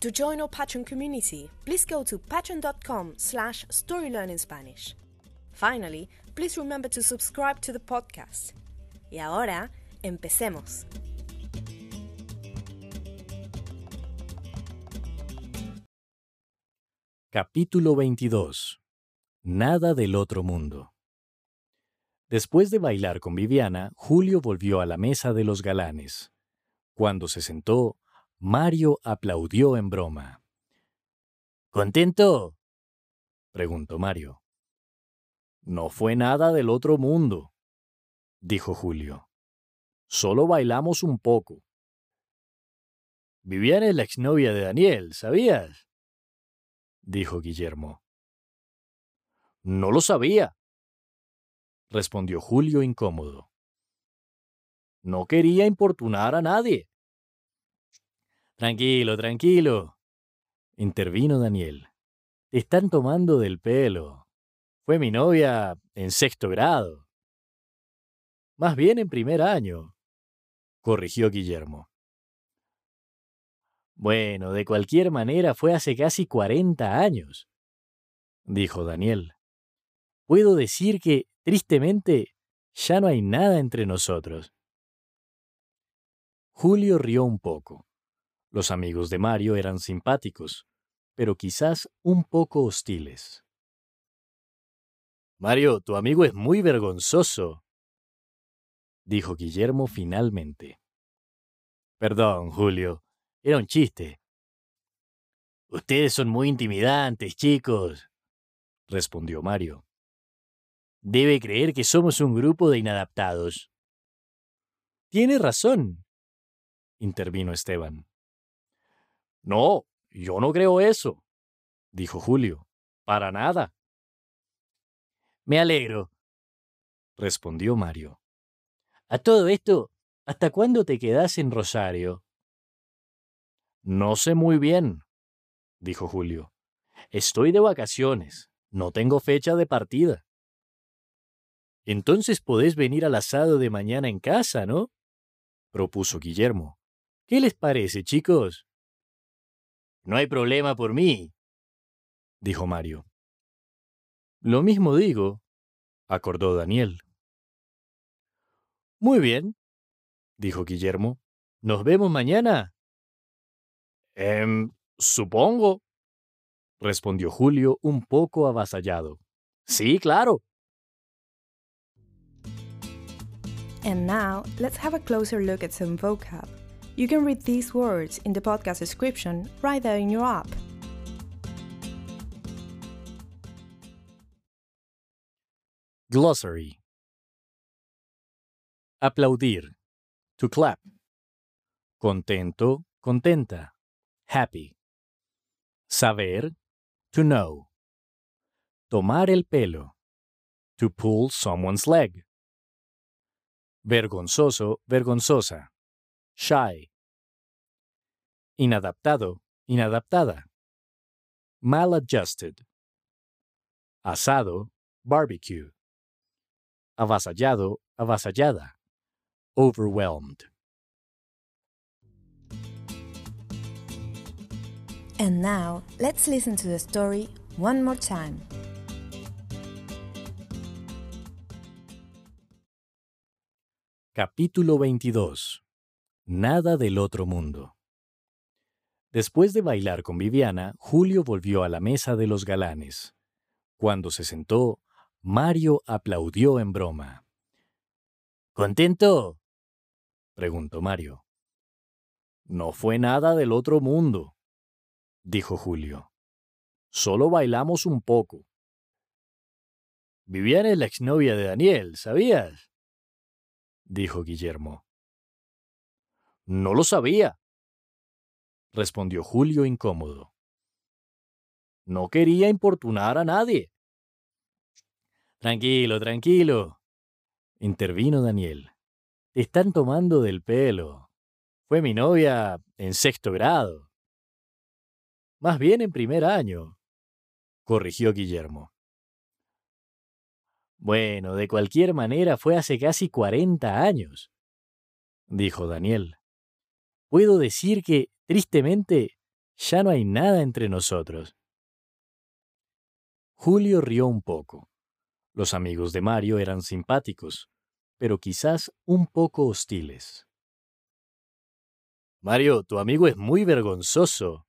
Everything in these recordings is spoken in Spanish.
To join our Patreon community, please go to patreon.com slash storylearningspanish. Finally, please remember to subscribe to the podcast. Y ahora, empecemos. Capítulo 22. Nada del otro mundo. Después de bailar con Viviana, Julio volvió a la mesa de los galanes. Cuando se sentó, Mario aplaudió en broma. ¿Contento? preguntó Mario. No fue nada del otro mundo, dijo Julio. Solo bailamos un poco. Viviana es la exnovia de Daniel, ¿sabías? dijo Guillermo. No lo sabía, respondió Julio incómodo. No quería importunar a nadie. Tranquilo, tranquilo, intervino Daniel. Te están tomando del pelo. Fue mi novia en sexto grado. Más bien en primer año, corrigió Guillermo. Bueno, de cualquier manera fue hace casi cuarenta años, dijo Daniel. Puedo decir que, tristemente, ya no hay nada entre nosotros. Julio rió un poco. Los amigos de Mario eran simpáticos, pero quizás un poco hostiles. Mario, tu amigo es muy vergonzoso, dijo Guillermo finalmente. Perdón, Julio, era un chiste. Ustedes son muy intimidantes, chicos, respondió Mario. Debe creer que somos un grupo de inadaptados. Tiene razón, intervino Esteban. No, yo no creo eso, dijo Julio. Para nada. Me alegro, respondió Mario. A todo esto, ¿hasta cuándo te quedas en Rosario? No sé muy bien, dijo Julio. Estoy de vacaciones. No tengo fecha de partida. Entonces podés venir al asado de mañana en casa, ¿no? propuso Guillermo. ¿Qué les parece, chicos? No hay problema por mí, dijo Mario. Lo mismo digo, acordó Daniel. Muy bien, dijo Guillermo. ¿Nos vemos mañana? Em, supongo, respondió Julio un poco avasallado. Sí, claro. And now, let's have a closer look at some vocab. You can read these words in the podcast description right there in your app. Glossary Aplaudir. To clap. Contento, contenta. Happy. Saber. To know. Tomar el pelo. To pull someone's leg. Vergonzoso, vergonzosa. Shy. Inadaptado, inadaptada. Maladjusted. Asado, barbecue. Avasallado, avasallada. Overwhelmed. And now, let's listen to the story one more time. Capítulo 22. Nada del otro mundo. Después de bailar con Viviana, Julio volvió a la mesa de los galanes. Cuando se sentó, Mario aplaudió en broma. ¿Contento? preguntó Mario. No fue nada del otro mundo, dijo Julio. Solo bailamos un poco. Viviana es la exnovia de Daniel, ¿sabías? dijo Guillermo. No lo sabía, respondió Julio incómodo. No quería importunar a nadie. Tranquilo, tranquilo, intervino Daniel. Te están tomando del pelo. Fue mi novia en sexto grado. Más bien en primer año, corrigió Guillermo. Bueno, de cualquier manera fue hace casi cuarenta años, dijo Daniel. Puedo decir que, tristemente, ya no hay nada entre nosotros. Julio rió un poco. Los amigos de Mario eran simpáticos, pero quizás un poco hostiles. Mario, tu amigo es muy vergonzoso,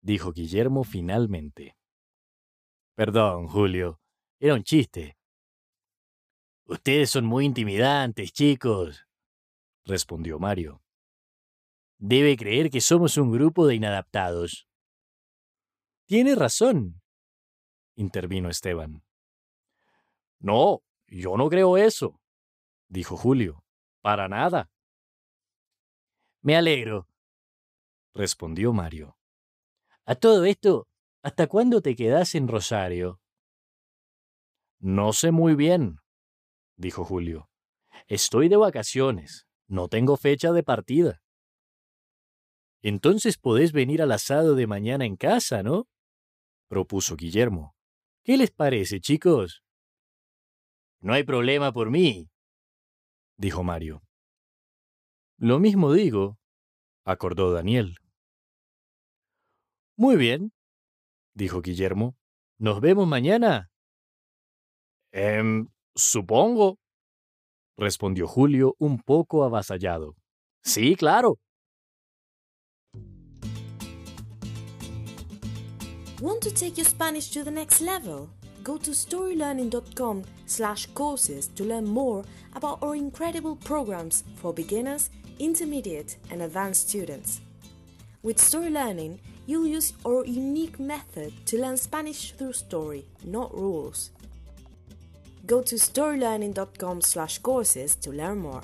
dijo Guillermo finalmente. Perdón, Julio, era un chiste. Ustedes son muy intimidantes, chicos, respondió Mario. Debe creer que somos un grupo de inadaptados. Tiene razón, intervino Esteban. No, yo no creo eso, dijo Julio. Para nada. Me alegro, respondió Mario. A todo esto, ¿hasta cuándo te quedas en Rosario? No sé muy bien, dijo Julio. Estoy de vacaciones, no tengo fecha de partida. Entonces podés venir al asado de mañana en casa, ¿no? propuso Guillermo. ¿Qué les parece, chicos? No hay problema por mí, dijo Mario. Lo mismo digo, acordó Daniel. Muy bien, dijo Guillermo. ¿Nos vemos mañana? Em, supongo, respondió Julio un poco avasallado. Sí, claro. Want to take your Spanish to the next level? Go to storylearning.com slash courses to learn more about our incredible programs for beginners, intermediate and advanced students. With Story Learning, you'll use our unique method to learn Spanish through story, not rules. Go to storylearning.com slash courses to learn more.